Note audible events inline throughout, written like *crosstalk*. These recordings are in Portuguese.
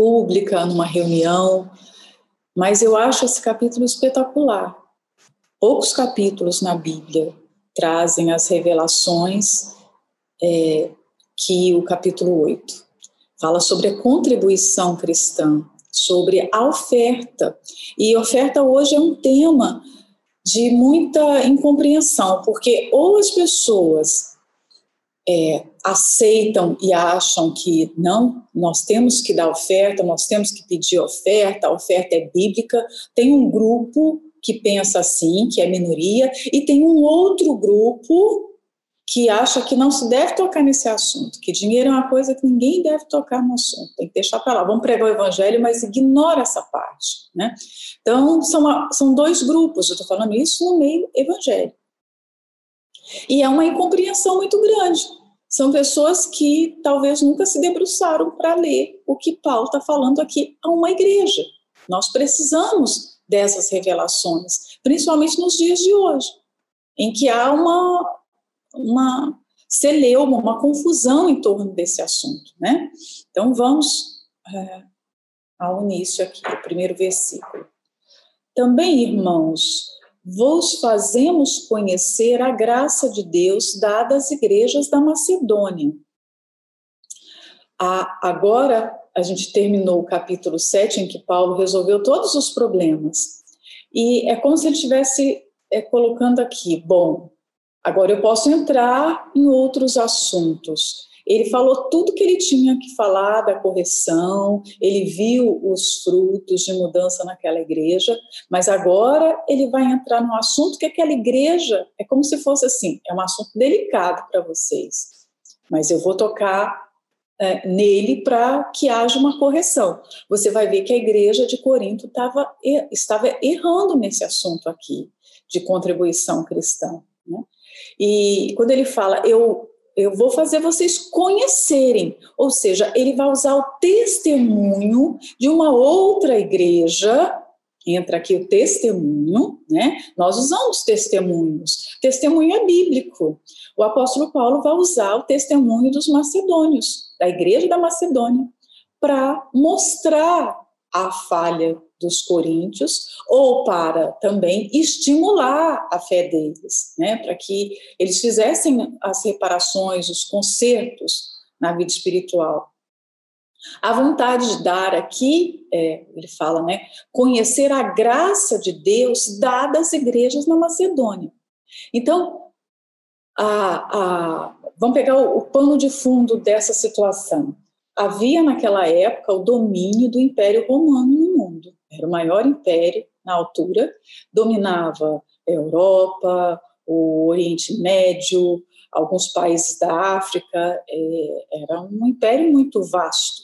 pública, numa reunião, mas eu acho esse capítulo espetacular. Poucos capítulos na Bíblia trazem as revelações é, que o capítulo 8 fala sobre a contribuição cristã, sobre a oferta. E oferta hoje é um tema de muita incompreensão, porque ou as pessoas é, aceitam e acham que não, nós temos que dar oferta, nós temos que pedir oferta, a oferta é bíblica. Tem um grupo que pensa assim, que é minoria, e tem um outro grupo que acha que não se deve tocar nesse assunto, que dinheiro é uma coisa que ninguém deve tocar no assunto, tem que deixar para lá. Vamos pregar o evangelho, mas ignora essa parte, né? Então, são, são dois grupos, eu estou falando isso no meio evangélico. E é uma incompreensão muito grande. São pessoas que talvez nunca se debruçaram para ler o que Paulo está falando aqui a uma igreja. Nós precisamos dessas revelações, principalmente nos dias de hoje, em que há uma, uma celeuma, uma confusão em torno desse assunto, né? Então vamos é, ao início aqui, o primeiro versículo. Também, irmãos, vos fazemos conhecer a graça de Deus dada às igrejas da Macedônia. agora a gente terminou o capítulo 7, em que Paulo resolveu todos os problemas. E é como se ele estivesse é, colocando aqui: bom, Agora eu posso entrar em outros assuntos. Ele falou tudo que ele tinha que falar da correção, ele viu os frutos de mudança naquela igreja, mas agora ele vai entrar num assunto que aquela igreja é como se fosse assim: é um assunto delicado para vocês, mas eu vou tocar é, nele para que haja uma correção. Você vai ver que a igreja de Corinto tava, estava errando nesse assunto aqui de contribuição cristã. Né? E quando ele fala, eu, eu vou fazer vocês conhecerem, ou seja, ele vai usar o testemunho de uma outra igreja. Entra aqui o testemunho, né? Nós usamos testemunhos. Testemunho é bíblico. O apóstolo Paulo vai usar o testemunho dos macedônios, da igreja da Macedônia, para mostrar a falha dos coríntios, ou para também estimular a fé deles, né, para que eles fizessem as reparações, os consertos na vida espiritual. A vontade de dar aqui, é, ele fala, né, conhecer a graça de Deus dada às igrejas na Macedônia. Então, a, a, vamos pegar o, o pano de fundo dessa situação havia naquela época o domínio do Império Romano. Era o maior império na altura, dominava a Europa, o Oriente Médio, alguns países da África, é, era um império muito vasto.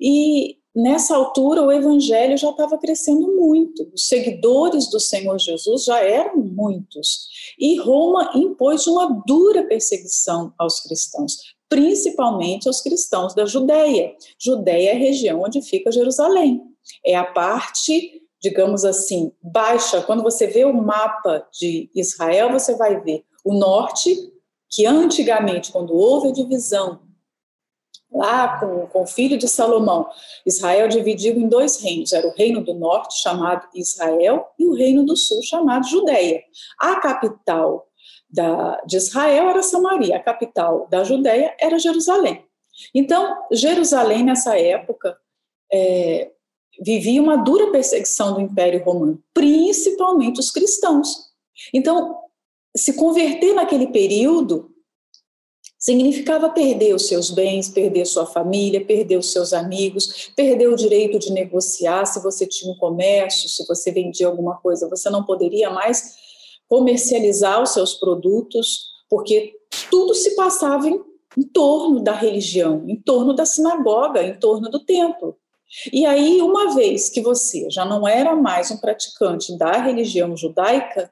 E nessa altura o evangelho já estava crescendo muito, os seguidores do Senhor Jesus já eram muitos, e Roma impôs uma dura perseguição aos cristãos, principalmente aos cristãos da Judéia. Judéia é a região onde fica Jerusalém. É a parte, digamos assim, baixa. Quando você vê o mapa de Israel, você vai ver o norte, que antigamente, quando houve a divisão, lá com, com o filho de Salomão, Israel dividido em dois reinos. Era o reino do norte, chamado Israel, e o reino do sul, chamado Judéia. A capital da, de Israel era Samaria, a capital da Judéia era Jerusalém. Então, Jerusalém, nessa época, é, vivia uma dura perseguição do Império Romano, principalmente os cristãos. Então, se converter naquele período significava perder os seus bens, perder sua família, perder os seus amigos, perder o direito de negociar. Se você tinha um comércio, se você vendia alguma coisa, você não poderia mais comercializar os seus produtos, porque tudo se passava em, em torno da religião, em torno da sinagoga, em torno do templo. E aí, uma vez que você já não era mais um praticante da religião judaica,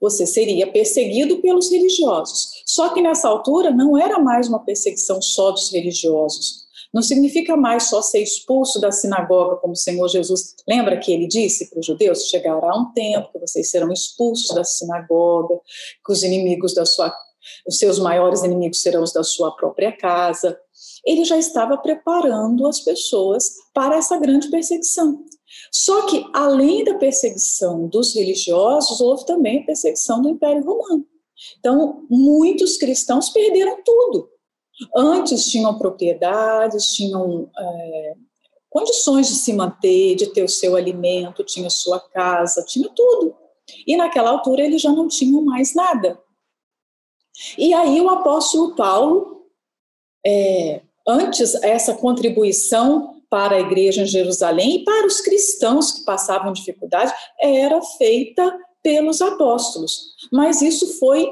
você seria perseguido pelos religiosos. Só que nessa altura não era mais uma perseguição só dos religiosos, não significa mais só ser expulso da sinagoga, como o Senhor Jesus. Lembra que ele disse para os judeus: chegará um tempo que vocês serão expulsos da sinagoga, que os inimigos da sua. Os seus maiores inimigos serão os da sua própria casa. Ele já estava preparando as pessoas para essa grande perseguição. Só que, além da perseguição dos religiosos, houve também a perseguição do Império Romano. Então, muitos cristãos perderam tudo. Antes tinham propriedades, tinham é, condições de se manter, de ter o seu alimento, tinha sua casa, tinha tudo. E naquela altura eles já não tinham mais nada. E aí o apóstolo Paulo, é, antes essa contribuição para a igreja em Jerusalém e para os cristãos que passavam dificuldade era feita pelos apóstolos. Mas isso foi,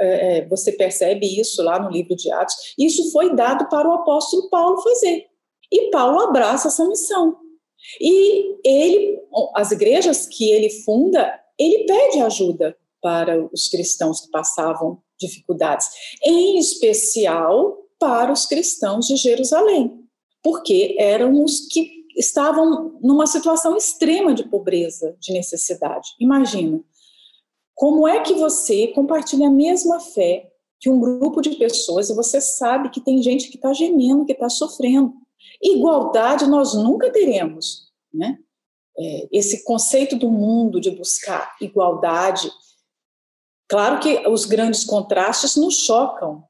é, é, você percebe isso lá no livro de Atos, isso foi dado para o apóstolo Paulo fazer. E Paulo abraça essa missão. E ele, as igrejas que ele funda, ele pede ajuda para os cristãos que passavam dificuldades, em especial para os cristãos de Jerusalém, porque eram os que estavam numa situação extrema de pobreza, de necessidade. Imagina, como é que você compartilha a mesma fé que um grupo de pessoas e você sabe que tem gente que está gemendo, que está sofrendo. Igualdade nós nunca teremos, né? É, esse conceito do mundo de buscar igualdade, claro que os grandes contrastes nos chocam.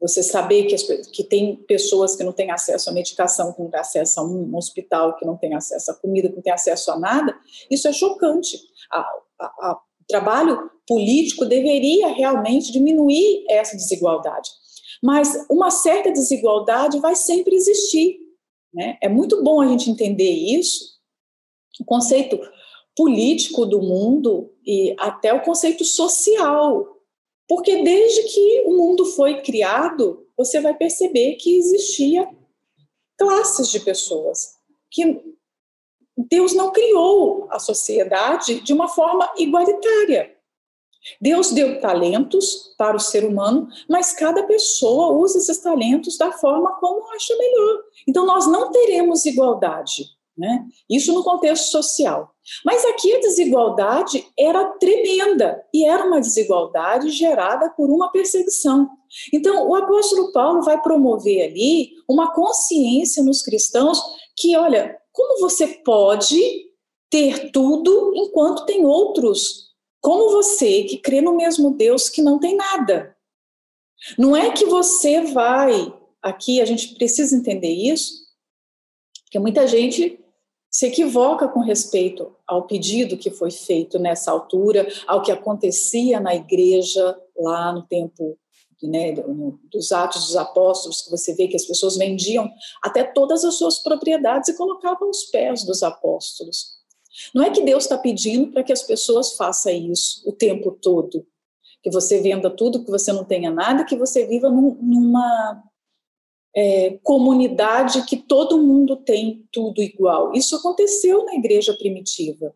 Você saber que, as, que tem pessoas que não têm acesso à medicação, que não têm acesso a um, hospital, que não têm acesso à comida, que não têm acesso a nada, isso é chocante. A, a, a, o trabalho político deveria realmente diminuir essa desigualdade. Mas uma certa desigualdade vai sempre existir. Né? É muito bom a gente entender isso, o conceito político do mundo e até o conceito social. Porque desde que o mundo foi criado, você vai perceber que existia classes de pessoas, que Deus não criou a sociedade de uma forma igualitária. Deus deu talentos para o ser humano, mas cada pessoa usa esses talentos da forma como acha melhor. Então, nós não teremos igualdade. Né? Isso no contexto social. Mas aqui a desigualdade era tremenda e era uma desigualdade gerada por uma perseguição. Então, o apóstolo Paulo vai promover ali uma consciência nos cristãos que, olha, como você pode ter tudo enquanto tem outros como você que crê no mesmo Deus que não tem nada. Não é que você vai aqui, a gente precisa entender isso, porque muita gente se equivoca com respeito ao pedido que foi feito nessa altura, ao que acontecia na igreja lá no tempo né, dos Atos dos Apóstolos, que você vê que as pessoas vendiam até todas as suas propriedades e colocavam aos pés dos apóstolos. Não é que Deus está pedindo para que as pessoas façam isso o tempo todo, que você venda tudo, que você não tenha nada, que você viva num, numa é, comunidade que todo mundo tem tudo igual. Isso aconteceu na igreja primitiva.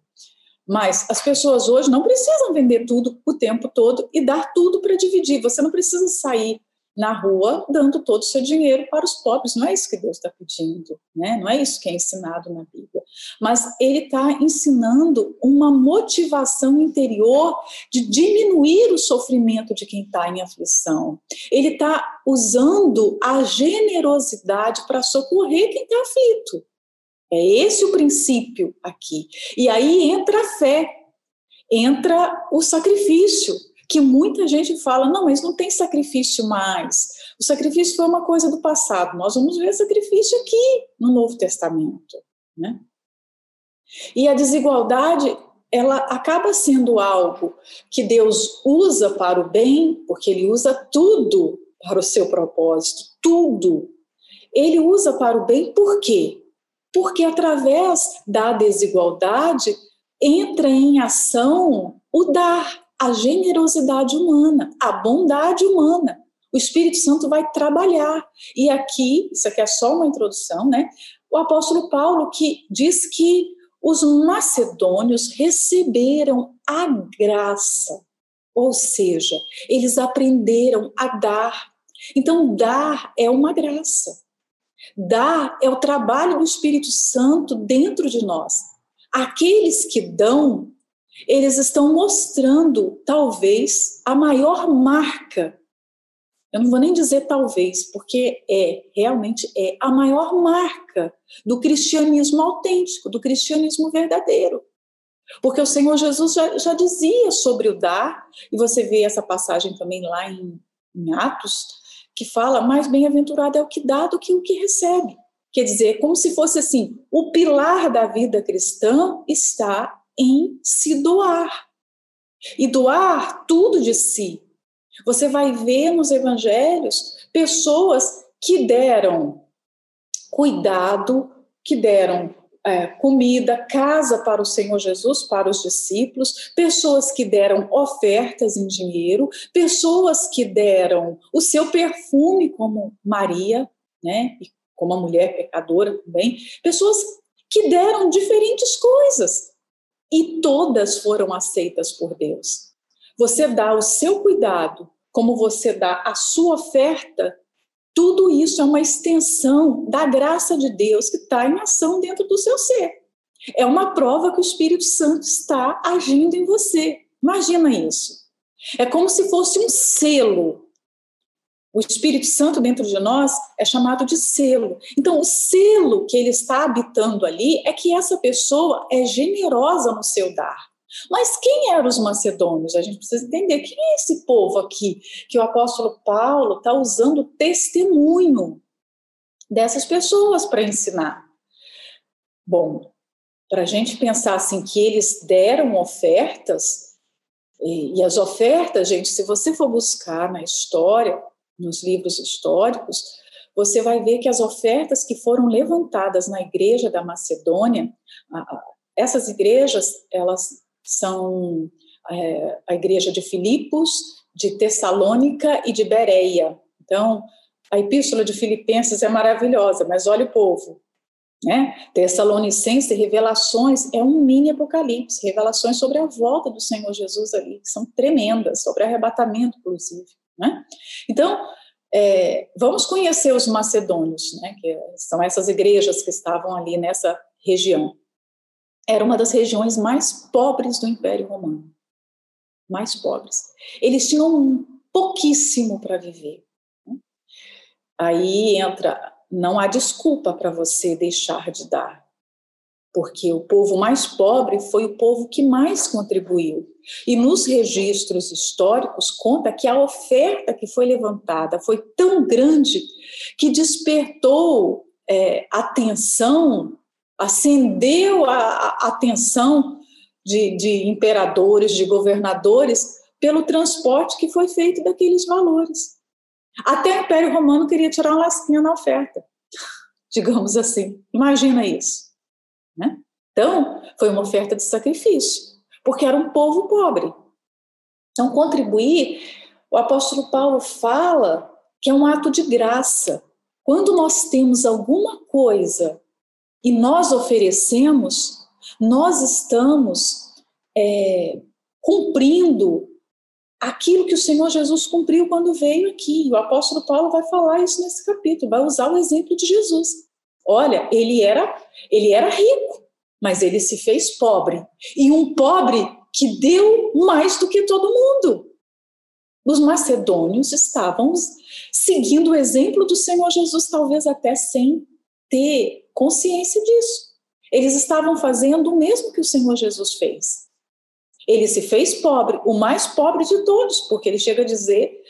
Mas as pessoas hoje não precisam vender tudo o tempo todo e dar tudo para dividir. Você não precisa sair na rua dando todo o seu dinheiro para os pobres. Não é isso que Deus está pedindo, né? não é isso que é ensinado na Bíblia. Mas Ele está ensinando uma motivação interior de diminuir o sofrimento de quem está em aflição. Ele está usando a generosidade para socorrer quem está aflito. É esse o princípio aqui. E aí entra a fé, entra o sacrifício que muita gente fala, não, mas não tem sacrifício mais. O sacrifício foi uma coisa do passado. Nós vamos ver sacrifício aqui no Novo Testamento, né? E a desigualdade, ela acaba sendo algo que Deus usa para o bem, porque ele usa tudo para o seu propósito, tudo. Ele usa para o bem por quê? Porque através da desigualdade entra em ação o dar a generosidade humana, a bondade humana. O Espírito Santo vai trabalhar. E aqui, isso aqui é só uma introdução, né? O apóstolo Paulo que diz que os macedônios receberam a graça, ou seja, eles aprenderam a dar. Então, dar é uma graça. Dar é o trabalho do Espírito Santo dentro de nós. Aqueles que dão eles estão mostrando, talvez, a maior marca eu não vou nem dizer talvez, porque é, realmente é a maior marca do cristianismo autêntico, do cristianismo verdadeiro. Porque o Senhor Jesus já, já dizia sobre o dar, e você vê essa passagem também lá em, em Atos, que fala: mais bem-aventurado é o que dá do que o que recebe. Quer dizer, como se fosse assim: o pilar da vida cristã está em se doar. E doar tudo de si. Você vai ver nos evangelhos pessoas que deram cuidado, que deram é, comida, casa para o Senhor Jesus, para os discípulos, pessoas que deram ofertas em dinheiro, pessoas que deram o seu perfume, como Maria, né, e como a mulher pecadora também, pessoas que deram diferentes coisas e todas foram aceitas por Deus. Você dá o seu cuidado, como você dá a sua oferta, tudo isso é uma extensão da graça de Deus que está em ação dentro do seu ser. É uma prova que o Espírito Santo está agindo em você. Imagina isso. É como se fosse um selo. O Espírito Santo dentro de nós é chamado de selo. Então, o selo que ele está habitando ali é que essa pessoa é generosa no seu dar. Mas quem eram os macedônios? A gente precisa entender quem é esse povo aqui que o apóstolo Paulo está usando testemunho dessas pessoas para ensinar. Bom, para a gente pensar assim que eles deram ofertas, e, as ofertas, gente, se você for buscar na história, nos livros históricos, você vai ver que as ofertas que foram levantadas na igreja da Macedônia, essas igrejas, elas são é, a igreja de Filipos, de Tessalônica e de Bereia. Então, a epístola de Filipenses é maravilhosa, mas olha o povo, né? Tessalonicense, revelações, é um mini apocalipse, revelações sobre a volta do Senhor Jesus ali, que são tremendas, sobre arrebatamento, inclusive, né? Então, é, vamos conhecer os macedônios, né? Que são essas igrejas que estavam ali nessa região era uma das regiões mais pobres do Império Romano. Mais pobres. Eles tinham pouquíssimo para viver. Aí entra, não há desculpa para você deixar de dar, porque o povo mais pobre foi o povo que mais contribuiu. E nos registros históricos conta que a oferta que foi levantada foi tão grande que despertou é, atenção acendeu a, atenção de, de imperadores, de governadores, pelo transporte que foi feito daqueles valores. Até o Império Romano queria tirar uma lasquinha na oferta, *laughs* digamos assim. Imagina isso. Então, foi uma oferta de sacrifício, porque era um povo pobre. Então, contribuir, o apóstolo Paulo fala que é um ato de graça. Quando nós temos alguma coisa e nós oferecemos, nós estamos é, cumprindo aquilo que o Senhor Jesus cumpriu quando veio aqui. O apóstolo Paulo vai falar isso nesse capítulo, vai usar o exemplo de Jesus. Olha, ele era, ele era rico, mas ele se fez pobre. E um pobre que deu mais do que todo mundo. Os macedônios estavam seguindo o exemplo do Senhor Jesus, talvez até sem ter consciência disso. Eles estavam fazendo o mesmo que o Senhor Jesus fez. Ele se fez pobre, o mais pobre de todos, porque ele chega a dizer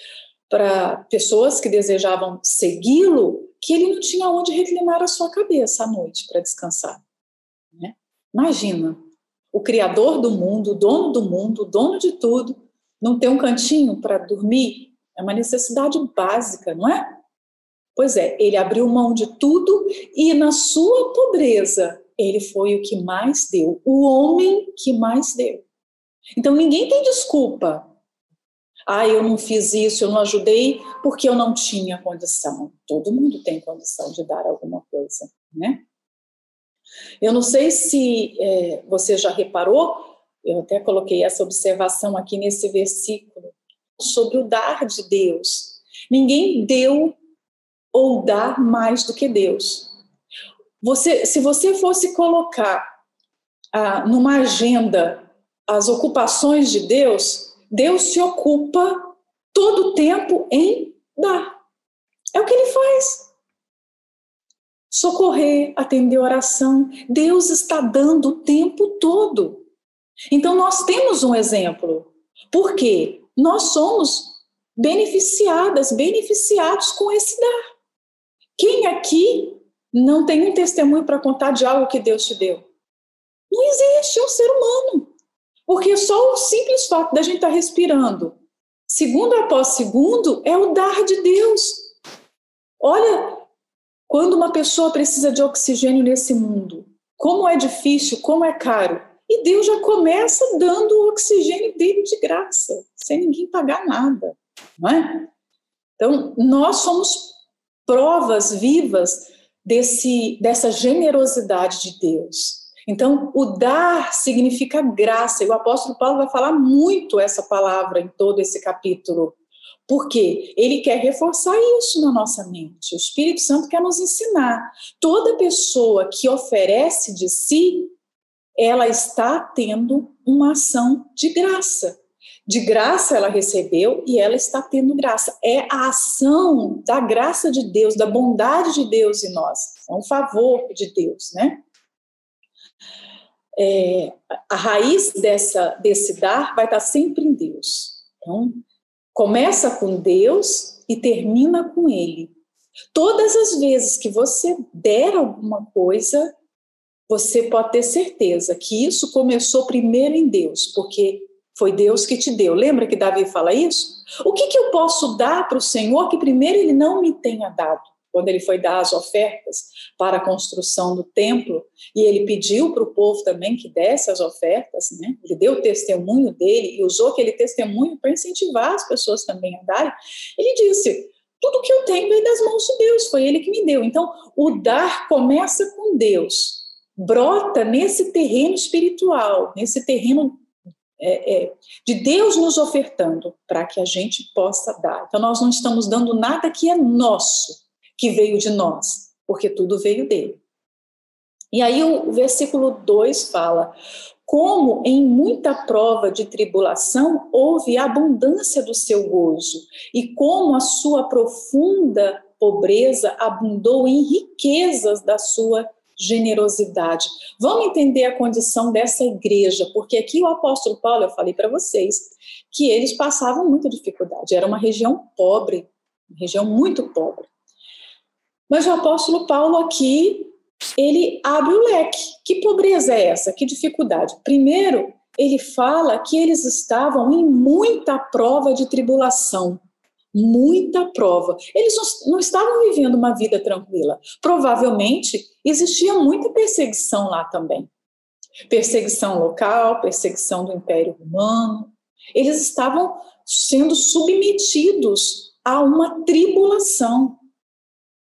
para pessoas que desejavam segui-lo que ele não tinha onde reclinar a sua cabeça à noite para descansar. Imagina, o Criador do mundo, o dono do mundo, o dono de tudo, não ter um cantinho para dormir é uma necessidade básica, não é? Pois é, ele abriu mão de tudo e na sua pobreza ele foi o que mais deu, o homem que mais deu. Então ninguém tem desculpa. Ah, eu não fiz isso, eu não ajudei porque eu não tinha condição. Todo mundo tem condição de dar alguma coisa, né? Eu não sei se é, você já reparou, eu até coloquei essa observação aqui nesse versículo, sobre o dar de Deus. Ninguém deu ou dar mais do que Deus. Você, se você fosse colocar ah, numa agenda as ocupações de Deus, Deus se ocupa todo o tempo em dar. É o que ele faz. Socorrer, atender oração. Deus está dando o tempo todo. Então, nós temos um exemplo. Por quê? Nós somos beneficiadas, beneficiados com esse dar. Quem aqui não tem um testemunho para contar de algo que Deus te deu? Não existe um ser humano. Porque só o simples fato da gente estar tá respirando, segundo após segundo, é o dar de Deus. Olha, quando uma pessoa precisa de oxigênio nesse mundo, como é difícil, como é caro. E Deus já começa dando o oxigênio dele de graça, sem ninguém pagar nada, não é? Então, nós somos provas vivas desse, dessa generosidade de Deus. Então, o dar significa graça, e o apóstolo Paulo vai falar muito essa palavra em todo esse capítulo, porque ele quer reforçar isso na nossa mente. O Espírito Santo quer nos ensinar. Toda pessoa que oferece de si, ela está tendo uma ação de graça. De graça ela recebeu e ela está tendo graça. É a ação da graça de Deus, da bondade de Deus em nós. É um favor de Deus, né? é, a raiz dessa, desse dar vai estar sempre em Deus. Então, começa com Deus e termina com Ele. Todas as vezes que você der alguma coisa, você pode ter certeza que isso começou primeiro em Deus, porque foi Deus que te deu. Lembra que Davi fala isso? O que, que eu posso dar para o Senhor que primeiro Ele não me tenha dado? Quando ele foi dar as ofertas para a construção do templo, e ele pediu para o povo também que desse as ofertas, né? ele deu o testemunho dele e usou aquele testemunho para incentivar as pessoas também a darem. Ele disse: Tudo que eu tenho veio das mãos de Deus, foi ele que me deu. Então, o dar começa com Deus, brota nesse terreno espiritual, nesse terreno é, é, de Deus nos ofertando para que a gente possa dar. Então, nós não estamos dando nada que é nosso, que veio de nós, porque tudo veio dele. E aí o versículo 2 fala: Como em muita prova de tribulação houve abundância do seu gozo, e como a sua profunda pobreza abundou em riquezas da sua generosidade. Vamos entender a condição dessa igreja, porque aqui o apóstolo Paulo, eu falei para vocês, que eles passavam muita dificuldade. Era uma região pobre, uma região muito pobre. Mas o apóstolo Paulo aqui, ele abre o leque. Que pobreza é essa? Que dificuldade? Primeiro, ele fala que eles estavam em muita prova de tribulação. Muita prova. Eles não estavam vivendo uma vida tranquila. Provavelmente existia muita perseguição lá também. Perseguição local, perseguição do Império Romano. Eles estavam sendo submetidos a uma tribulação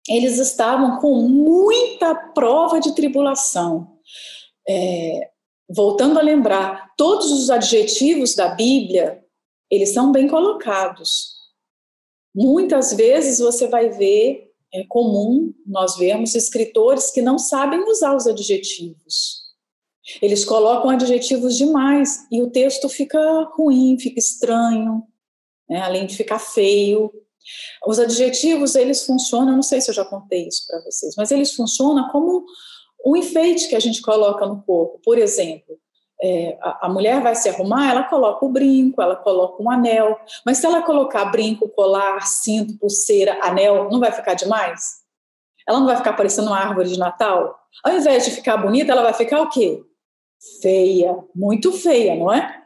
eles estavam com muita prova de tribulação. É, voltando a lembrar, todos os adjetivos da Bíblia, eles são bem colocados. Muitas vezes você vai ver, é comum nós vemos escritores que não sabem usar os adjetivos. Eles colocam adjetivos demais e o texto fica ruim, fica estranho, né? além de ficar feio. Os adjetivos, eles funcionam, não sei se eu já contei isso para vocês, mas eles funcionam como um enfeite que a gente coloca no corpo. Por exemplo, é, a, a, mulher vai se arrumar, ela coloca o brinco, ela coloca um anel, mas se ela colocar brinco, colar, cinto, pulseira, anel, não vai ficar demais? Ela não vai ficar parecendo uma árvore de Natal? Ao invés de ficar bonita, ela vai ficar o quê? Feia, muito feia, não é?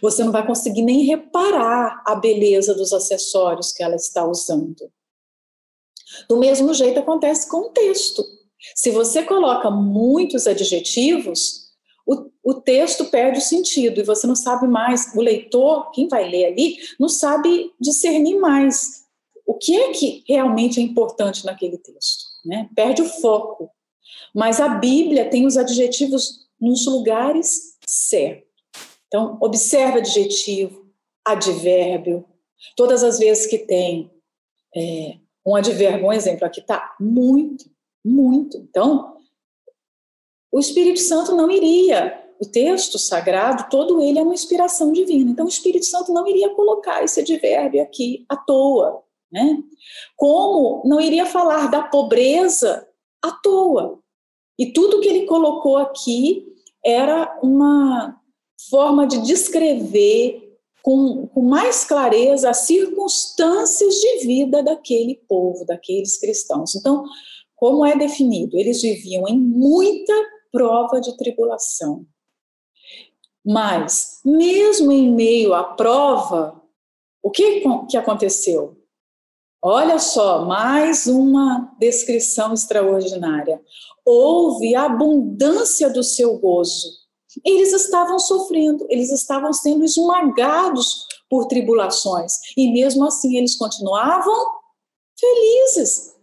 Você não vai conseguir nem reparar a beleza dos acessórios que ela está usando. Do mesmo jeito acontece com o texto. Se você coloca muitos adjetivos, o, o, texto perde o sentido e você não sabe mais, o leitor, quem vai ler ali, não sabe discernir mais o que é que realmente é importante naquele texto, né? Perde o foco. Mas a Bíblia tem os adjetivos nos lugares certos. Então, observe adjetivo, advérbio. Todas as vezes que tem é, um advérbio, um exemplo aqui está muito, muito. Então, o Espírito Santo não iria, o texto sagrado, todo ele é uma inspiração divina. Então, o Espírito Santo não iria colocar esse advérbio aqui à toa. né? Como não iria falar da pobreza à toa. E tudo que ele colocou aqui era uma forma de descrever com, com mais clareza as circunstâncias de vida daquele povo, daqueles cristãos. Então, como é definido? Eles viviam em muita prova de tribulação. Mas, mesmo em meio à prova, o que, que aconteceu? Olha só, mais uma descrição extraordinária. Houve abundância do seu gozo. Eles estavam sofrendo, eles estavam sendo esmagados por tribulações. E mesmo assim, eles continuavam felizes.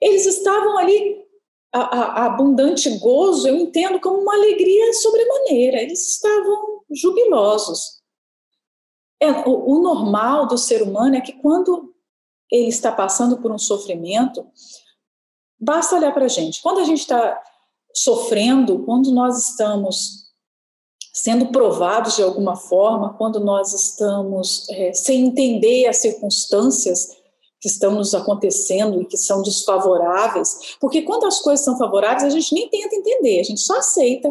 Eles estavam ali a, a, abundante gozo, eu entendo como uma alegria sobremaneira. Eles estavam jubilosos. É, o, o normal do ser humano é que quando ele está passando por um sofrimento, basta olhar para a gente. Quando a gente está sofrendo, quando nós estamos sendo provados de alguma forma, quando nós estamos é, sem entender as circunstâncias que estão nos acontecendo e que são desfavoráveis, porque quando as coisas são favoráveis, a gente nem tenta entender, a gente só aceita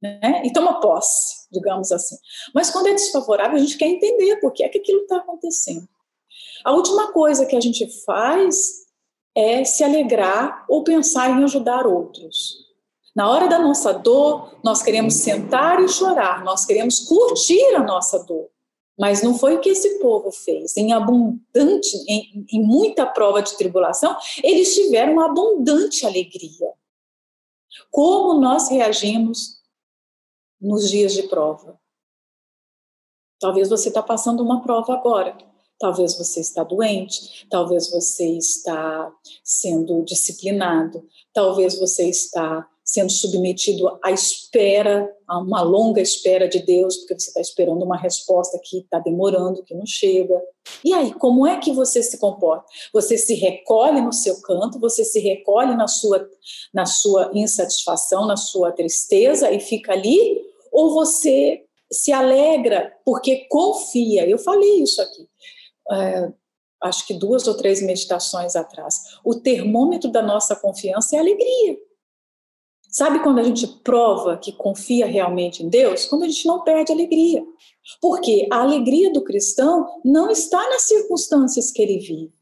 né, e toma posse, digamos assim. Mas quando é desfavorável, a gente quer entender por que é que aquilo está acontecendo. A última coisa que a gente faz é se alegrar ou pensar em ajudar outros. Na hora da nossa dor, nós queremos sentar e chorar, nós queremos curtir a nossa dor. Mas não foi o que esse povo fez. Em abundante, em, em muita prova de tribulação, eles tiveram abundante alegria. Como nós reagimos nos dias de prova? Talvez você está passando uma prova agora. Talvez você está doente, talvez você está sendo disciplinado, talvez você está sendo submetido à espera, a uma longa espera de Deus, porque você está esperando uma resposta que está demorando, que não chega. E aí, como é que você se comporta? Você se recolhe no seu canto, você se recolhe na sua, na sua insatisfação, na sua tristeza e fica ali? Ou você se alegra porque confia? Eu falei isso aqui. É, acho que duas ou três meditações atrás. O termômetro da nossa confiança é a alegria. Sabe quando a gente prova que confia realmente em Deus? Quando a gente não perde alegria. Porque a alegria do cristão não está nas circunstâncias que ele vive.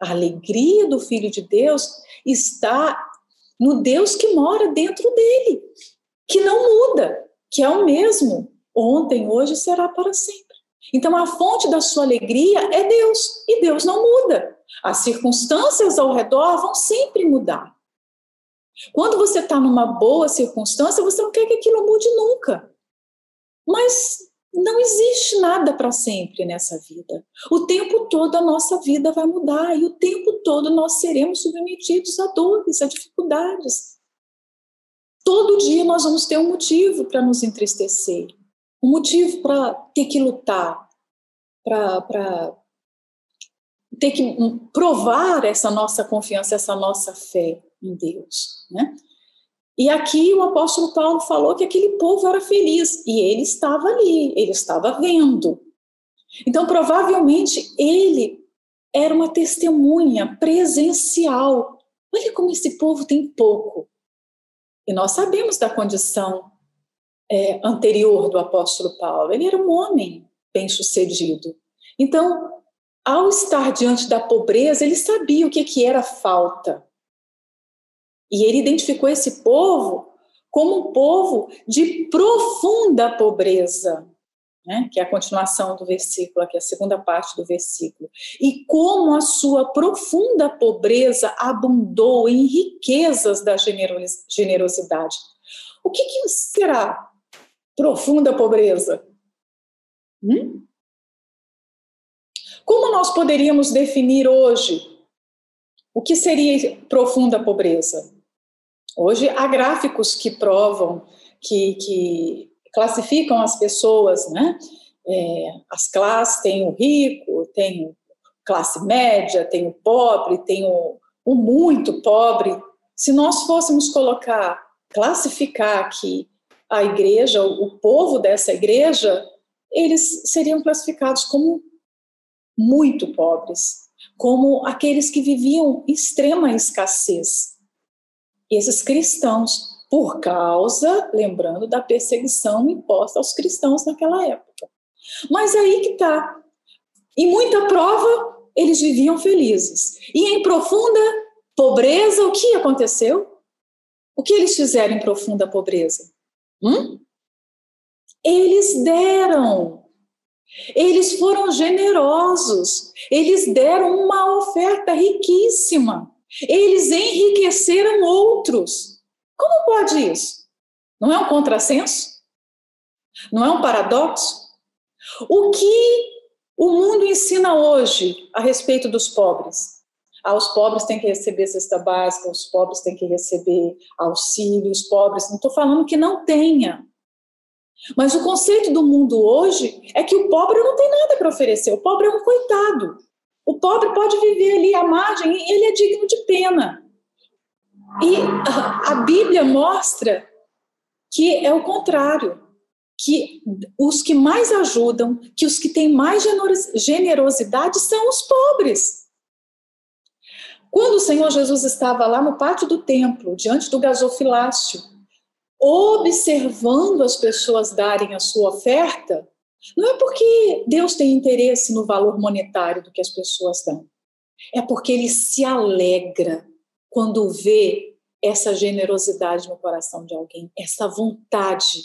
A alegria do Filho de Deus está no Deus que mora dentro dele, que não muda, que é o mesmo ontem, hoje será para sempre. Então a fonte da sua alegria é Deus, e Deus não muda. As circunstâncias ao redor vão sempre mudar. Quando você está numa boa circunstância, você não quer que aquilo mude nunca. Mas não existe nada para sempre nessa vida. O tempo todo a nossa vida vai mudar e o tempo todo nós seremos submetidos a dores, a dificuldades. Todo dia nós vamos ter um motivo para nos entristecer, um motivo para ter que lutar, para ter que provar essa nossa confiança, essa nossa fé em Deus, né? E aqui o apóstolo Paulo falou que aquele povo era feliz e ele estava ali, ele estava vendo. Então, provavelmente, ele era uma testemunha presencial. Olha como esse povo tem pouco. E nós sabemos da condição é, anterior do apóstolo Paulo. Ele era um homem bem-sucedido. Então, ao estar diante da pobreza, ele sabia o que, que era falta. E ele identificou esse povo como um povo de profunda pobreza, né? que é a continuação do versículo, aqui é a segunda parte do versículo. E como a sua profunda pobreza abundou em riquezas da generosidade. O que, que será profunda pobreza? Hum? Como nós poderíamos definir hoje o que seria profunda pobreza? Hoje há gráficos que provam, que, que classificam as pessoas, né? É, as classes, tem o rico, tem classe média, tem o pobre, tem o, o muito pobre. Se nós fôssemos colocar, classificar aqui a igreja, o, o povo dessa igreja, eles seriam classificados como muito pobres, como aqueles que viviam extrema escassez. Esses cristãos, por causa, lembrando, da perseguição imposta aos cristãos naquela época. Mas aí que está. Em muita prova, eles viviam felizes. E em profunda pobreza, o que aconteceu? O que eles fizeram em profunda pobreza? Hum? Eles deram. Eles foram generosos. Eles deram uma oferta riquíssima. Eles enriqueceram outros. Como pode isso? Não é um contrassenso? Não é um paradoxo? O que o mundo ensina hoje a respeito dos pobres? Ah, os pobres têm que receber cesta básica, os pobres têm que receber auxílio, os pobres. Não estou falando que não tenha. Mas o conceito do mundo hoje é que o pobre não tem nada para oferecer, o pobre é um coitado. O pobre pode viver ali à margem e ele é digno de pena. E a Bíblia mostra que é o contrário, que os que mais ajudam, que os que têm mais generosidade são os pobres. Quando o Senhor Jesus estava lá no pátio do templo, diante do gasofilácio, observando as pessoas darem a sua oferta, não é porque Deus tem interesse no valor monetário do que as pessoas dão. É porque ele se alegra quando vê essa generosidade no coração de alguém, essa vontade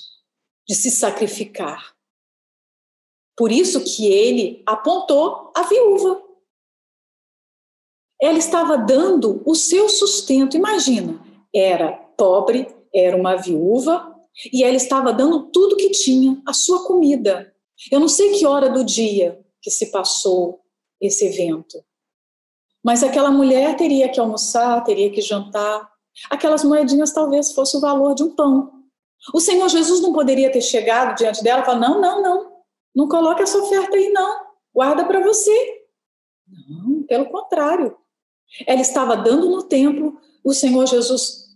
de se sacrificar. Por isso que ele apontou a viúva ela estava dando o seu sustento. Imagina, era pobre, era uma viúva, e ela estava dando tudo que tinha, a sua comida. Eu não sei que hora do dia que se passou esse evento, mas aquela mulher teria que almoçar, teria que jantar. Aquelas moedinhas talvez fosse o valor de um pão. O Senhor Jesus não poderia ter chegado diante dela e falado: não, não, não, não coloque essa oferta aí, não, guarda para você. Não, pelo contrário, ela estava dando no templo, o Senhor Jesus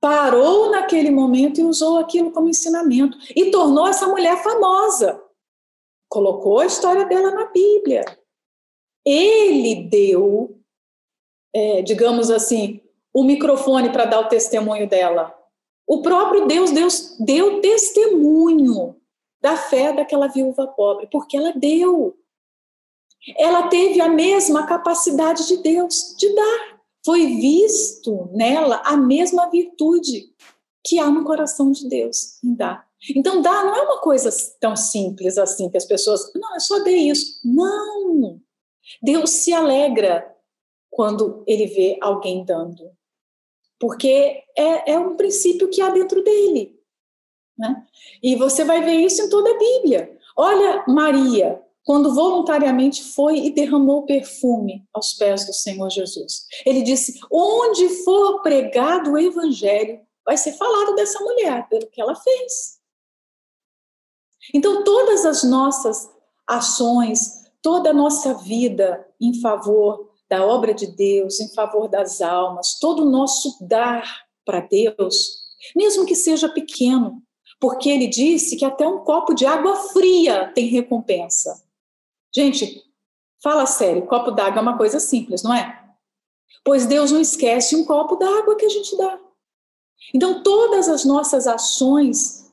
parou naquele momento e usou aquilo como ensinamento e tornou essa mulher famosa. Colocou a história dela na Bíblia. Ele deu, é, digamos assim, o microfone para dar o testemunho dela. O próprio Deus, Deus deu testemunho da fé daquela viúva pobre, porque ela deu ela teve a mesma capacidade de Deus de dar. Foi visto nela a mesma virtude que há no coração de Deus em dar. Então, dar não é uma coisa tão simples assim que as pessoas, não, eu só dei isso. Não! Deus se alegra quando ele vê alguém dando, porque é, é um princípio que há dentro dele. Né? E você vai ver isso em toda a Bíblia. Olha Maria, quando voluntariamente foi e derramou perfume aos pés do Senhor Jesus. Ele disse: onde for pregado o evangelho, vai ser falado dessa mulher, pelo que ela fez. Então, todas as nossas ações, toda a nossa vida em favor da obra de Deus, em favor das almas, todo o nosso dar para Deus, mesmo que seja pequeno, porque ele disse que até um copo de água fria tem recompensa. Gente, fala sério, copo d'água é uma coisa simples, não é? Pois Deus não esquece um copo d'água que a gente dá. Então, todas as nossas ações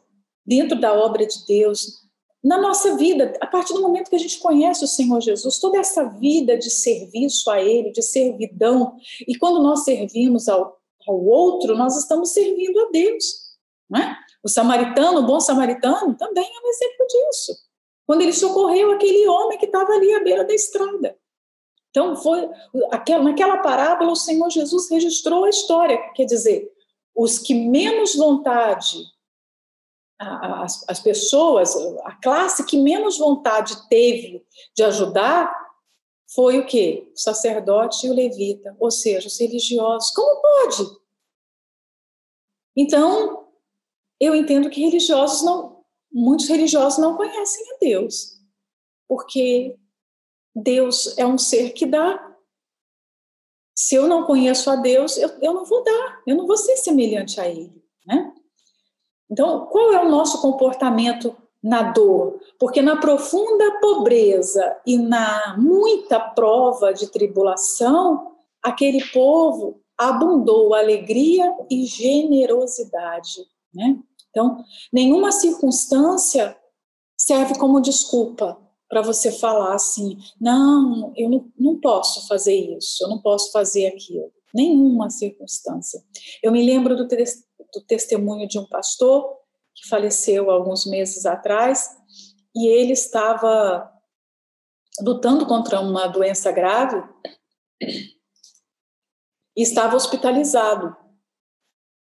dentro da obra de Deus, na nossa vida, a partir do momento que a gente conhece o Senhor Jesus, toda essa vida de serviço a Ele, de servidão, e quando nós servimos ao, ao outro, nós estamos servindo a Deus. Não é? O samaritano, o bom samaritano, também é um exemplo disso quando ele socorreu aquele homem que estava ali à beira da estrada. Então, foi aquela, naquela parábola, o Senhor Jesus registrou a história, quer dizer, os que menos vontade, as, as pessoas, a classe que menos vontade teve de ajudar, foi o quê? O sacerdote e o levita, ou seja, os religiosos. Como pode? Então, eu entendo que religiosos não, muitos religiosos não conhecem a Deus, porque Deus é um ser que dá. Se eu não conheço a Deus, eu, eu não vou dar, eu não vou ser semelhante a Ele. Né? Então, qual é o nosso comportamento na dor, porque na profunda pobreza e na muita prova de tribulação, aquele povo abundou alegria e generosidade, né? Então, nenhuma circunstância serve como desculpa para você falar assim: não, eu não, não posso fazer isso, eu não posso fazer aquilo. Nenhuma circunstância. Eu me lembro do, do testemunho de um pastor que faleceu alguns meses atrás e ele estava lutando contra uma doença grave e estava hospitalizado.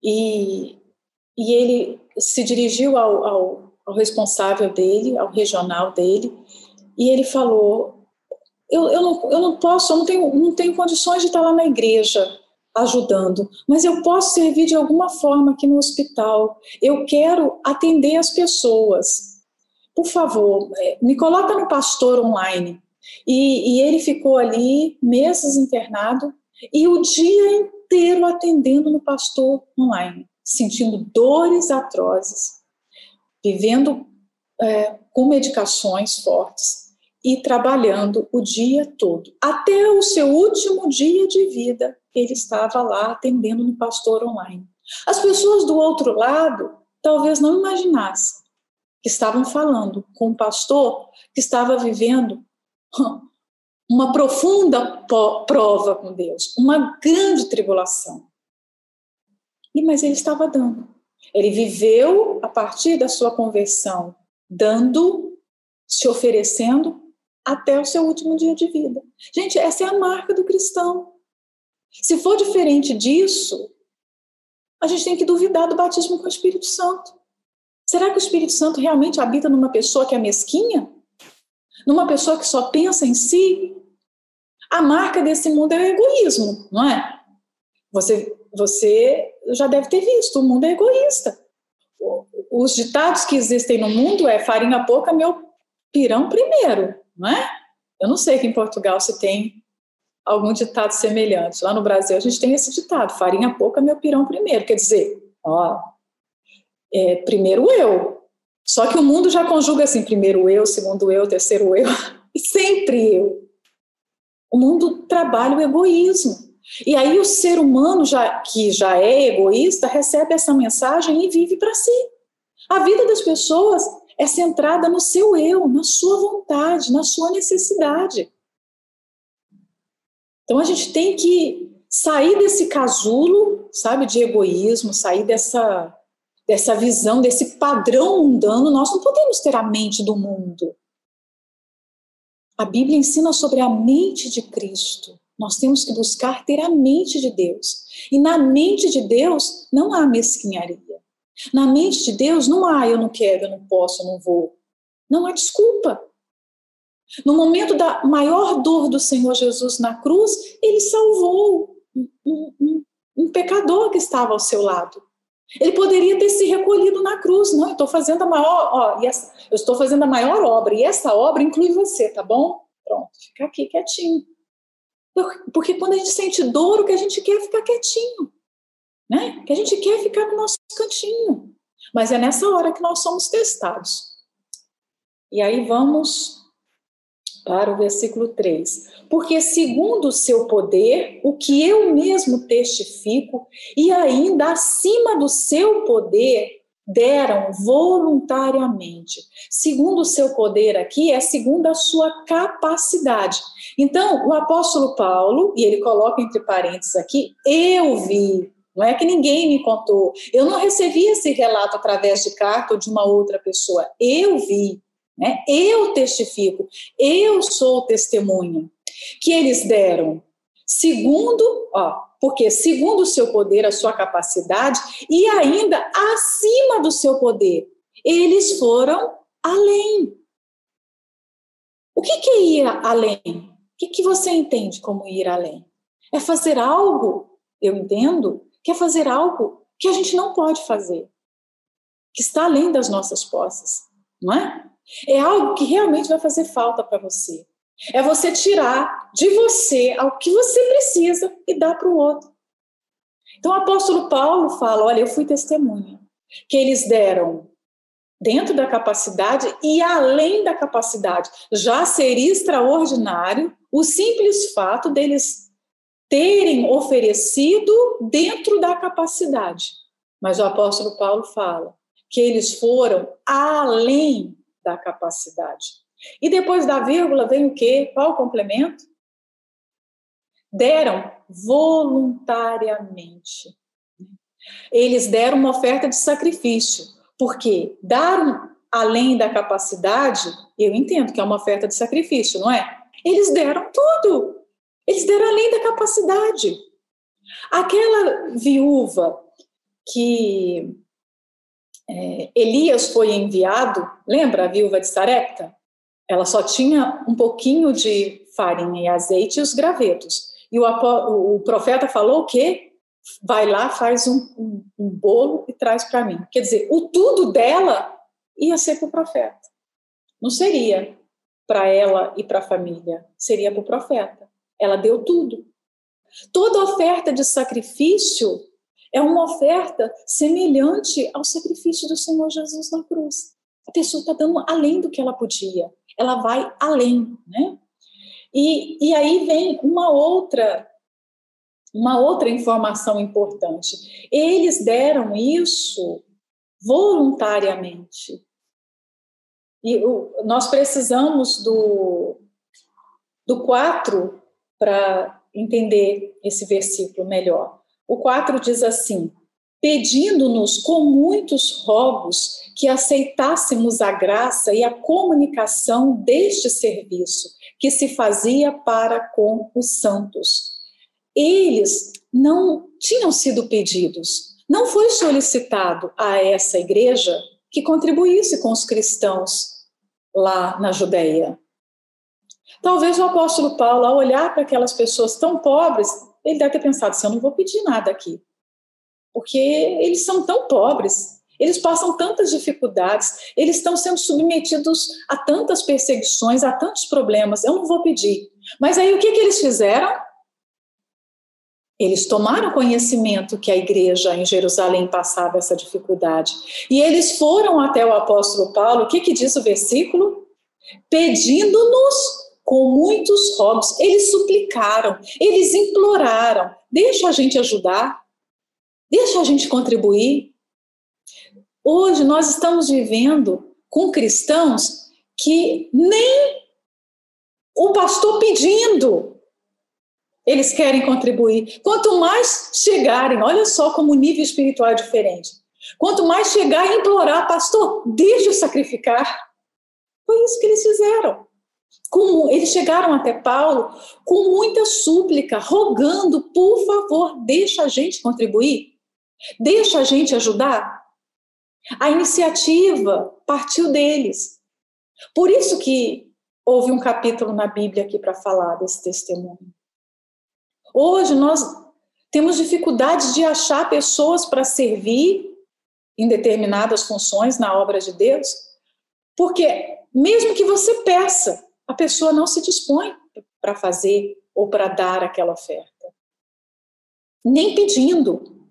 E, e ele se dirigiu ao, ao, ao responsável dele, ao regional dele, e ele falou: eu, eu, não, eu não posso, eu não tenho, não tenho condições de estar lá na igreja ajudando, mas eu posso servir de alguma forma aqui no hospital. Eu quero atender as pessoas. Por favor, é, me coloca no pastor online. E, e ele ficou ali meses internado e o dia inteiro atendendo no pastor online, sentindo dores atrozes, vivendo é, com medicações fortes e trabalhando o dia todo. Até o seu último dia de vida, ele estava lá atendendo no pastor online. As pessoas do outro lado talvez não imaginassem que estavam falando com um pastor que estava vivendo *laughs* uma profunda prova com Deus, uma grande tribulação. E mas ele estava dando. Ele viveu a partir da sua conversão, dando, se oferecendo até o seu último dia de vida. Gente, essa é a marca do cristão. Se for diferente disso, a gente tem que duvidar do batismo com o Espírito Santo. Será que o Espírito Santo realmente habita numa pessoa que é mesquinha? Numa pessoa que só pensa em si? A marca desse mundo é o egoísmo, não é? Você, você já deve ter visto, o mundo é egoísta. Os ditados que existem no mundo é farinha pouca, meu pirão primeiro não é? Eu não sei que em Portugal se tem algum ditado semelhante. Lá no Brasil a gente tem esse ditado: farinha pouca, meu pirão primeiro. Quer dizer, ó, é, primeiro eu. Só que o mundo já conjuga assim: primeiro eu, segundo eu, terceiro eu, *laughs* e sempre eu. O mundo trabalha o egoísmo. E aí o ser humano já, que já é egoísta recebe essa mensagem e vive para si. A vida das pessoas é centrada no seu eu, na sua vontade, na sua necessidade. Então a gente tem que sair desse casulo, sabe, de egoísmo, sair dessa dessa visão, desse padrão mundano. Nós não podemos ter a mente do mundo. A Bíblia ensina sobre a mente de Cristo. Nós temos que buscar ter a mente de Deus. E na mente de Deus não há mesquinharia. Na mente de Deus, não há eu não quero, eu não posso, eu não vou. Não há desculpa. No momento da maior dor do Senhor Jesus na cruz, ele salvou um, um, um pecador que estava ao seu lado. Ele poderia ter se recolhido na cruz. Não, eu estou fazendo a maior, ó, essa, eu estou fazendo a maior obra e essa obra inclui você, tá bom? Pronto, fica aqui quietinho. Porque quando a gente sente dor, o que a gente quer é ficar quietinho né? Que a gente quer ficar no nosso cantinho. Mas é nessa hora que nós somos testados. E aí vamos para o versículo 3. Porque, segundo o seu poder, o que eu mesmo testifico, e ainda acima do seu poder, deram voluntariamente. Segundo o seu poder aqui, é segundo a sua capacidade. Então, o apóstolo Paulo, e ele coloca entre parênteses aqui, eu vi, não é que ninguém me contou. Eu não recebi esse relato através de carta ou de uma outra pessoa. Eu vi, né? Eu testifico. Eu sou testemunha que eles deram segundo, ó, porque segundo o seu poder, a sua capacidade e ainda acima do seu poder, eles foram além. O que, que é ir além? O que, que você entende como ir além? É fazer algo, eu entendo, quer fazer algo que a gente não pode fazer, que está além das nossas posses, não é? É algo que realmente vai fazer falta para você. É você tirar de você o que você precisa e dar para o outro. Então o apóstolo Paulo fala: Olha, eu fui testemunha, que eles deram dentro da capacidade e além da capacidade. Já seria extraordinário o simples fato deles terem oferecido dentro da capacidade. Mas o apóstolo Paulo fala que eles foram além da capacidade. E depois da vírgula vem o quê? Qual o complemento? Deram voluntariamente. Eles deram uma oferta de sacrifício, porque dar além da capacidade, eu entendo que é uma oferta de sacrifício, não é? Eles deram tudo. Eles deram além da capacidade. Aquela viúva que é, Elias foi enviado, lembra a viúva de Sarepta? Ela só tinha um pouquinho de farinha e azeite e os gravetos. E o, o profeta falou o quê? Vai lá, faz um, um, um bolo e traz para mim. Quer dizer, o tudo dela ia ser para o profeta. Não seria para ela e para a família, seria para o profeta. Ela deu tudo. Toda oferta de sacrifício é uma oferta semelhante ao sacrifício do Senhor Jesus na cruz. A pessoa está dando além do que ela podia, ela vai além, né? E, e aí vem uma outra uma outra informação importante. Eles deram isso voluntariamente. E o, nós precisamos do, do 4 para entender esse versículo melhor. O 4 diz assim: pedindo-nos com muitos rogos que aceitássemos a graça e a comunicação deste serviço que se fazia para com os santos. Eles não tinham sido pedidos, não foi solicitado a essa igreja que contribuísse com os cristãos lá na Judéia. Talvez o apóstolo Paulo, ao olhar para aquelas pessoas tão pobres, ele deve ter pensado assim: eu não vou pedir nada aqui, porque eles são tão pobres, eles passam tantas dificuldades, eles estão sendo submetidos a tantas perseguições, a tantos problemas, eu não vou pedir. Mas aí o que, que eles fizeram? Eles tomaram conhecimento que a igreja em Jerusalém passava essa dificuldade. E eles foram até o apóstolo Paulo, o que, que diz o versículo? Pedindo-nos com muitos rogos, eles suplicaram, eles imploraram: deixa a gente ajudar, deixa a gente contribuir. Hoje nós estamos vivendo com cristãos que nem o pastor pedindo, eles querem contribuir. Quanto mais chegarem, olha só como o nível espiritual é diferente. Quanto mais chegar e implorar, pastor, deixa eu sacrificar. Foi isso que eles fizeram. Com, eles chegaram até Paulo com muita súplica, rogando, por favor, deixa a gente contribuir, deixa a gente ajudar. A iniciativa partiu deles. Por isso que houve um capítulo na Bíblia aqui para falar desse testemunho. Hoje nós temos dificuldades de achar pessoas para servir em determinadas funções na obra de Deus, porque mesmo que você peça, a pessoa não se dispõe para fazer ou para dar aquela oferta. Nem pedindo.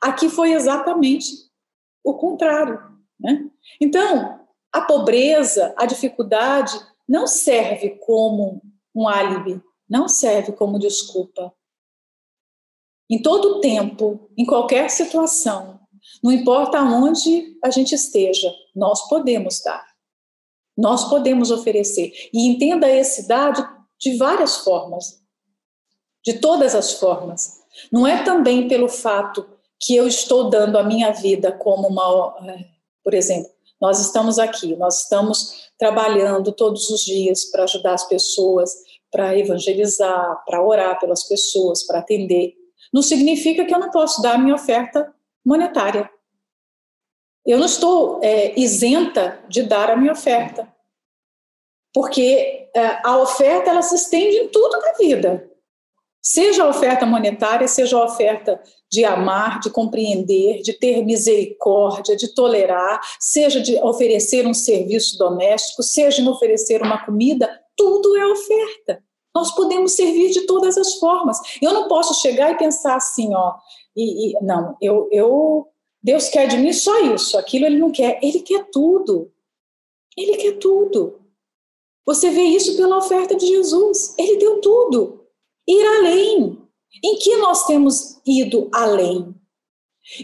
Aqui foi exatamente o contrário. Né? Então, a pobreza, a dificuldade, não serve como um álibi, não serve como desculpa. Em todo tempo, em qualquer situação, não importa onde a gente esteja, nós podemos dar. Nós podemos oferecer. E entenda esse dado de várias formas, de todas as formas. Não é também pelo fato que eu estou dando a minha vida como uma. É, por exemplo, nós estamos aqui, nós estamos trabalhando todos os dias para ajudar as pessoas, para evangelizar, para orar pelas pessoas, para atender. Não significa que eu não posso dar a minha oferta monetária. Eu não estou é, isenta de dar a minha oferta, porque é, a oferta ela se estende em tudo na vida, seja a oferta monetária, seja a oferta de amar, de compreender, de ter misericórdia, de tolerar, seja de oferecer um serviço doméstico, seja de oferecer uma comida, tudo é oferta. Nós podemos servir de todas as formas. Eu não posso chegar e pensar assim, ó, e, e não, eu, eu Deus quer de mim só isso, aquilo ele não quer. Ele quer tudo. Ele quer tudo. Você vê isso pela oferta de Jesus. Ele deu tudo. Ir além. Em que nós temos ido além?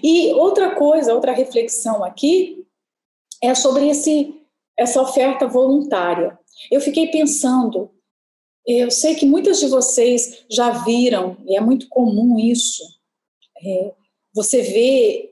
E outra coisa, outra reflexão aqui é sobre esse, essa oferta voluntária. Eu fiquei pensando, eu sei que muitas de vocês já viram, e é muito comum isso, é, você vê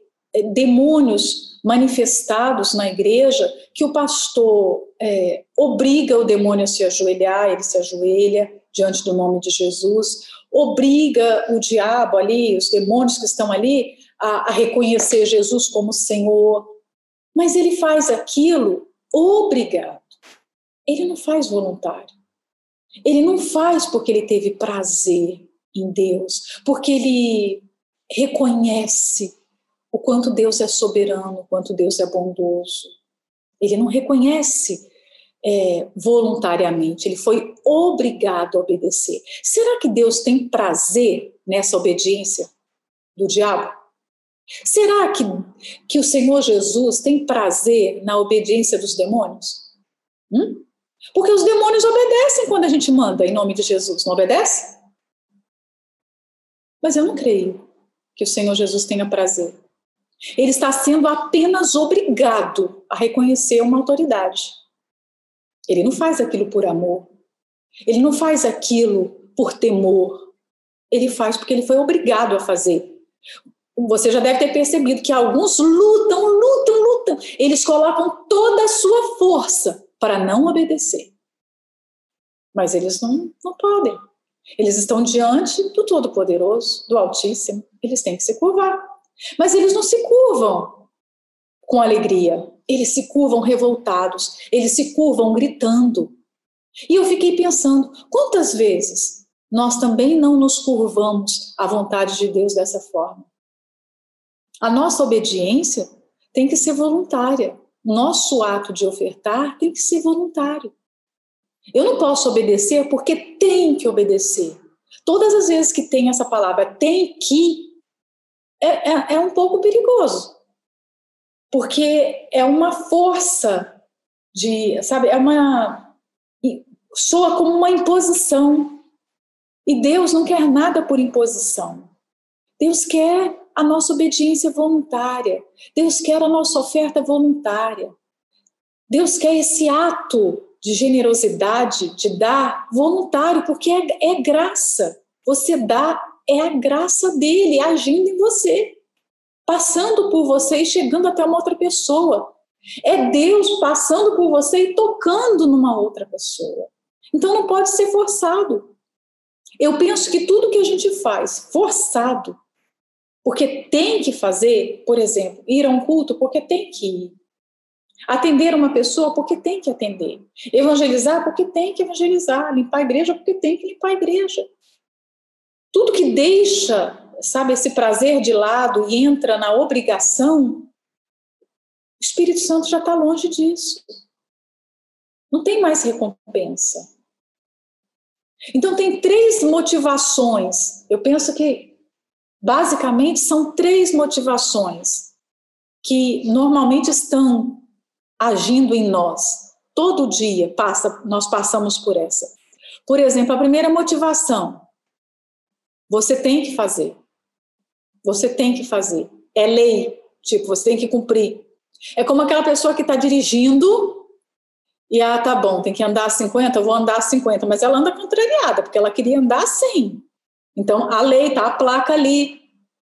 demônios manifestados na igreja que o pastor é, obriga o demônio a se ajoelhar, ele se ajoelha diante do nome de Jesus, obriga o diabo ali, os demônios que estão ali, a, a reconhecer Jesus como Senhor, mas ele faz aquilo obrigado. Ele não faz voluntário. Ele não faz porque ele teve prazer em Deus, porque ele reconhece o quanto Deus é soberano, o quanto Deus é bondoso. Ele não reconhece é, voluntariamente, ele foi obrigado a obedecer. Será que Deus tem prazer nessa obediência do diabo? Será que, que o Senhor Jesus tem prazer na obediência dos demônios? Hum? Porque os demônios obedecem quando a gente manda em nome de Jesus, não obedece? Mas eu não creio que o Senhor Jesus tenha prazer. Ele está sendo apenas obrigado a reconhecer uma autoridade. Ele não faz aquilo por amor. Ele não faz aquilo por temor. Ele faz porque ele foi obrigado a fazer. Você já deve ter percebido que alguns lutam, lutam, lutam. Eles colocam toda a sua força para não obedecer. Mas eles não, não podem. Eles estão diante do Todo-Poderoso, do Altíssimo. Eles têm que se curvar. Mas eles não se curvam com alegria. Eles se curvam revoltados. Eles se curvam gritando. E eu fiquei pensando: quantas vezes nós também não nos curvamos à vontade de Deus dessa forma? A nossa obediência tem que ser voluntária. Nosso ato de ofertar tem que ser voluntário. Eu não posso obedecer porque tem que obedecer. Todas as vezes que tem essa palavra tem que, é, é, é um pouco perigoso. Porque é uma força de, sabe, é uma. soa como uma imposição. E Deus não quer nada por imposição. Deus quer a nossa obediência voluntária. Deus quer a nossa oferta voluntária. Deus quer esse ato de generosidade, de dar voluntário, porque é, é graça. Você dá, é a graça dele agindo em você, passando por você e chegando até uma outra pessoa. É Deus passando por você e tocando numa outra pessoa. Então não pode ser forçado. Eu penso que tudo que a gente faz forçado porque tem que fazer, por exemplo, ir a um culto porque tem que ir. Atender uma pessoa porque tem que atender. Evangelizar porque tem que evangelizar. Limpar a igreja porque tem que limpar a igreja. Tudo que deixa, sabe, esse prazer de lado e entra na obrigação, o Espírito Santo já está longe disso. Não tem mais recompensa. Então, tem três motivações. Eu penso que Basicamente, são três motivações que normalmente estão agindo em nós. Todo dia passa, nós passamos por essa. Por exemplo, a primeira motivação: você tem que fazer. Você tem que fazer. É lei, tipo, você tem que cumprir. É como aquela pessoa que está dirigindo e, ah, tá bom, tem que andar a 50, eu vou andar a 50, mas ela anda contrariada, porque ela queria andar a 100. Então, a lei, tá a placa ali,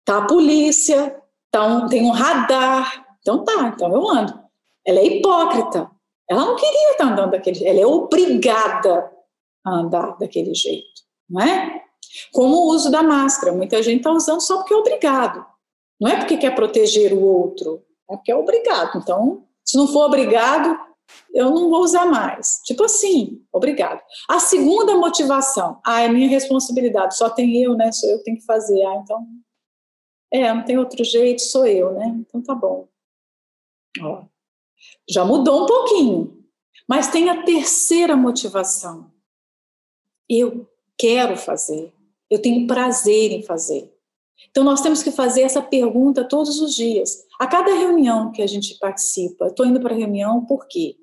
tá a polícia, tá um, tem um radar. Então tá, então eu ando. Ela é hipócrita. Ela não queria estar andando daquele jeito, ela é obrigada a andar daquele jeito, não é? Como o uso da máscara. Muita gente está usando só porque é obrigado. Não é porque quer proteger o outro, é porque é obrigado. Então, se não for obrigado, eu não vou usar mais. Tipo assim, obrigado. A segunda motivação, ah, é minha responsabilidade, só tem eu, né? Sou eu que tenho que fazer. Ah, então, é, não tem outro jeito, sou eu, né? Então tá bom. Ó, já mudou um pouquinho. Mas tem a terceira motivação. Eu quero fazer. Eu tenho prazer em fazer. Então, nós temos que fazer essa pergunta todos os dias. A cada reunião que a gente participa, estou indo para a reunião por quê?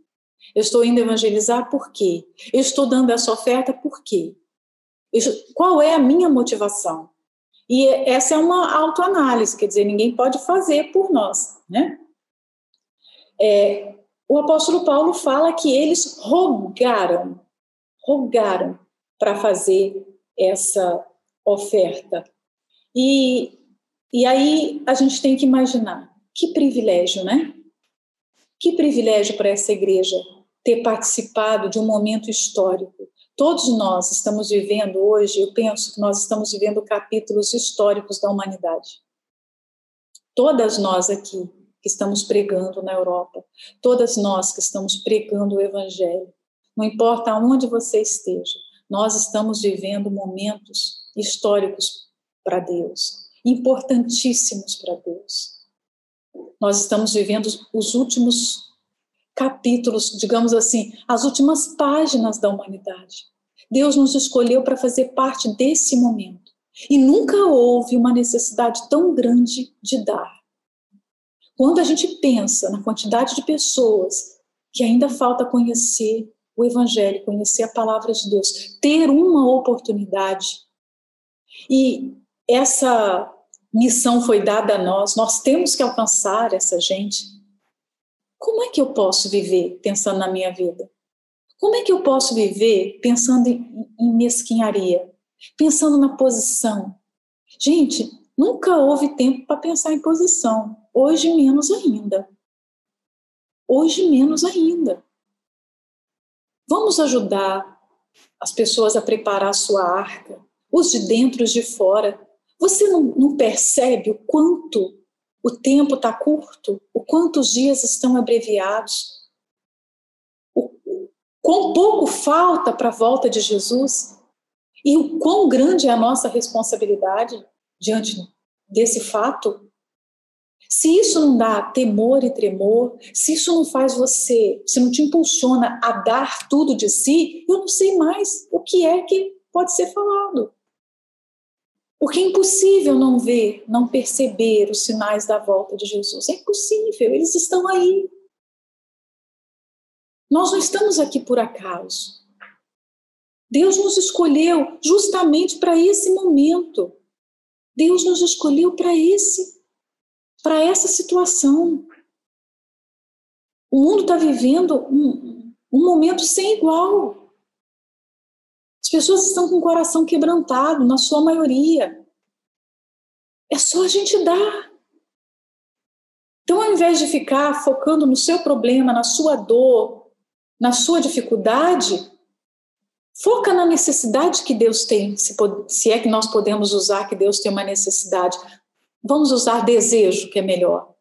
Eu estou indo evangelizar por quê? Eu estou dando essa oferta por quê? qual é a minha motivação? E essa é uma autoanálise, quer dizer, ninguém pode fazer por nós, né? É, o apóstolo Paulo fala que eles rogaram, rogaram para fazer essa oferta. E, e aí a gente tem que imaginar, que privilégio, né? Que privilégio para essa igreja ter participado de um momento histórico. Todos nós estamos vivendo hoje, eu penso que nós estamos vivendo capítulos históricos da humanidade. Todas nós aqui que estamos pregando na Europa, todas nós que estamos pregando o Evangelho, não importa aonde você esteja, nós estamos vivendo momentos históricos para Deus, importantíssimos para Deus. Nós estamos vivendo os últimos capítulos, digamos assim, as últimas páginas da humanidade. Deus nos escolheu para fazer parte desse momento. E nunca houve uma necessidade tão grande de dar. Quando a gente pensa na quantidade de pessoas que ainda falta conhecer o Evangelho, conhecer a palavra de Deus, ter uma oportunidade. E essa missão foi dada a nós, nós temos que alcançar essa gente. Como é que eu posso viver pensando na minha vida? Como é que eu posso viver pensando em, mesquinharia? Pensando na posição? Gente, nunca houve tempo para pensar em posição. Hoje, menos ainda. Hoje, menos ainda. Vamos ajudar as pessoas a preparar a sua arca, os de dentro e os de fora. Você não, não percebe o quanto o tempo está curto, o quanto os dias estão abreviados, o quão pouco falta para a volta de Jesus e o quão grande é a nossa responsabilidade diante desse fato. Se isso não dá temor e tremor, se isso não faz você, se não te impulsiona a dar tudo de si, eu não sei mais o que é que pode ser falado. Porque é impossível não ver, não perceber os sinais da volta de Jesus. É impossível, eles estão aí. Nós não estamos aqui por acaso. Deus nos escolheu justamente para esse momento. Deus nos escolheu para esse, para essa situação. O mundo está vivendo um, um momento sem igual pessoas estão com o coração quebrantado, na sua maioria. É só a gente dar. Então, ao invés de ficar focando no seu problema, na sua dor, na sua dificuldade, foca na necessidade que Deus tem, se, é que nós podemos usar que Deus tem uma necessidade. Vamos usar desejo, que é melhor.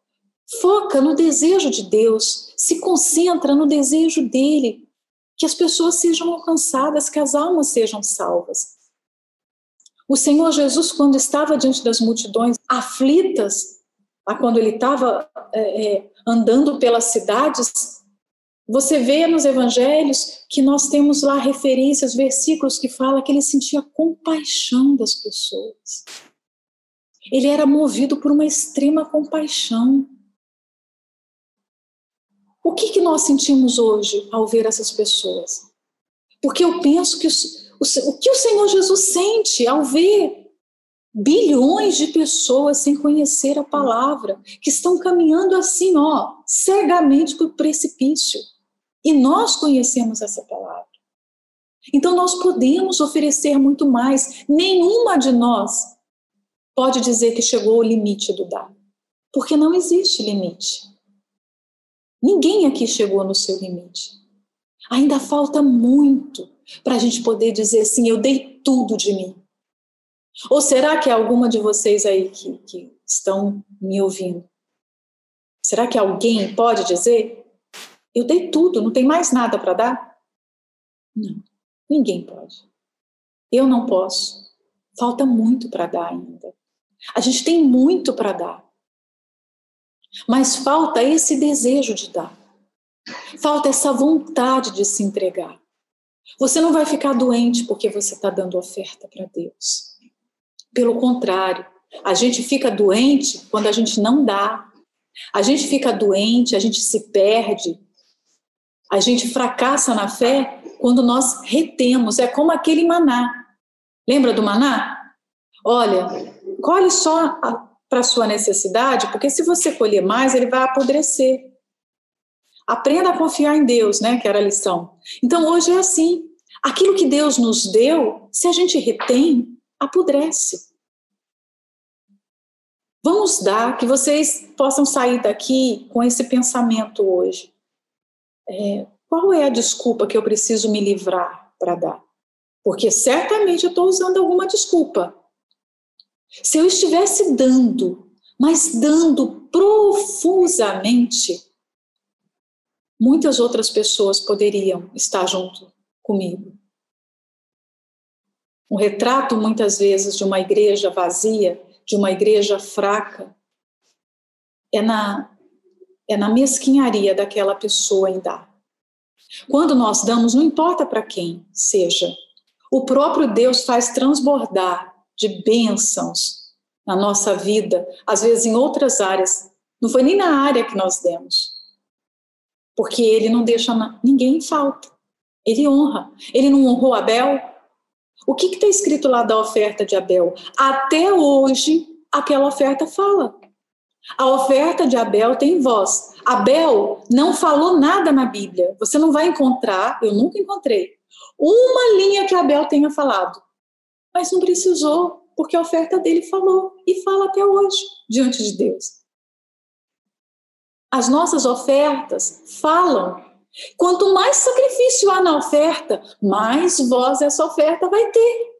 Foca no desejo de Deus, se concentra no desejo dele, que as pessoas sejam alcançadas, que as almas sejam salvas. O Senhor Jesus, quando estava diante das multidões aflitas, quando ele estava é, é, andando pelas cidades, você vê nos evangelhos que nós temos lá referências, versículos que fala que ele sentia compaixão das pessoas. Ele era movido por uma extrema compaixão. O que, que nós sentimos hoje ao ver essas pessoas? Porque eu penso que o, o, o que o Senhor Jesus sente ao ver bilhões de pessoas sem conhecer a palavra, que estão caminhando assim, ó, cegamente para o precipício. E nós conhecemos essa palavra. Então nós podemos oferecer muito mais. Nenhuma de nós pode dizer que chegou ao limite do dar, porque não existe limite. Ninguém aqui chegou no seu limite. Ainda falta muito para a gente poder dizer assim: eu dei tudo de mim. Ou será que é alguma de vocês aí que, que estão me ouvindo? Será que alguém pode dizer: eu dei tudo, não tem mais nada para dar? Não, ninguém pode. Eu não posso. Falta muito para dar ainda. A gente tem muito para dar. Mas falta esse desejo de dar. Falta essa vontade de se entregar. Você não vai ficar doente porque você está dando oferta para Deus. Pelo contrário, A gente fica doente quando a gente não dá. A gente fica doente, a gente se perde. A gente fracassa na fé quando nós retemos. É como aquele maná. Lembra do maná? Olha, colhe só para sua necessidade, porque se você colher mais, ele vai apodrecer. Aprenda a confiar em Deus, né? Que era a lição. Então hoje é assim. Aquilo que Deus nos deu, se a gente retém, apodrece. Vamos dar que vocês possam sair daqui com esse pensamento hoje. É, qual é a desculpa que eu preciso me livrar para dar? Porque certamente eu estou usando alguma desculpa. Se eu estivesse dando, mas dando profusamente, muitas outras pessoas poderiam estar junto comigo. Um retrato, muitas vezes, de uma igreja vazia de uma igreja fraca é na, é na mesquinharia daquela pessoa em dar. Quando nós damos, não importa para quem seja, o próprio Deus faz transbordar de bênçãos na nossa vida, às vezes em outras áreas. Não foi nem na área que nós demos, porque ele não deixa ninguém em falta. Ele honra. Ele não honrou Abel, o que está escrito lá da oferta de Abel? Até hoje, aquela oferta fala. A oferta de Abel tem voz. Abel não falou nada na Bíblia. Você não vai encontrar, eu nunca encontrei, uma linha que Abel tenha falado. Mas não precisou, porque a oferta dele falou e fala até hoje diante de Deus. As nossas ofertas falam Quanto mais sacrifício há na oferta, mais voz essa oferta vai ter.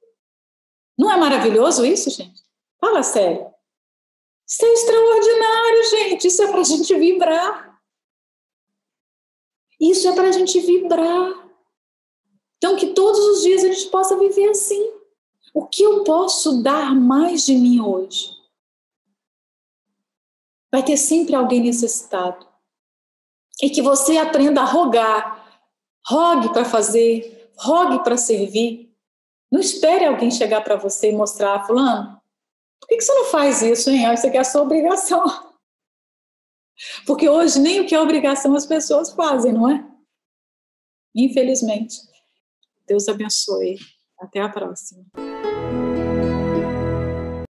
Não é maravilhoso isso, gente? Fala sério. Isso é extraordinário, gente. Isso é para a gente vibrar. Isso é para a gente vibrar. Então, que todos os dias a gente possa viver assim. O que eu posso dar mais de mim hoje? Vai ter sempre alguém necessitado e que você aprenda a rogar. Rogue para fazer, rogue para servir. Não espere alguém chegar para você e mostrar, fulano, por que, você não faz isso, hein? Isso aqui é a sua obrigação. *laughs* Porque hoje nem o que é obrigação as pessoas fazem, não é? Infelizmente. Deus abençoe. Até a próxima.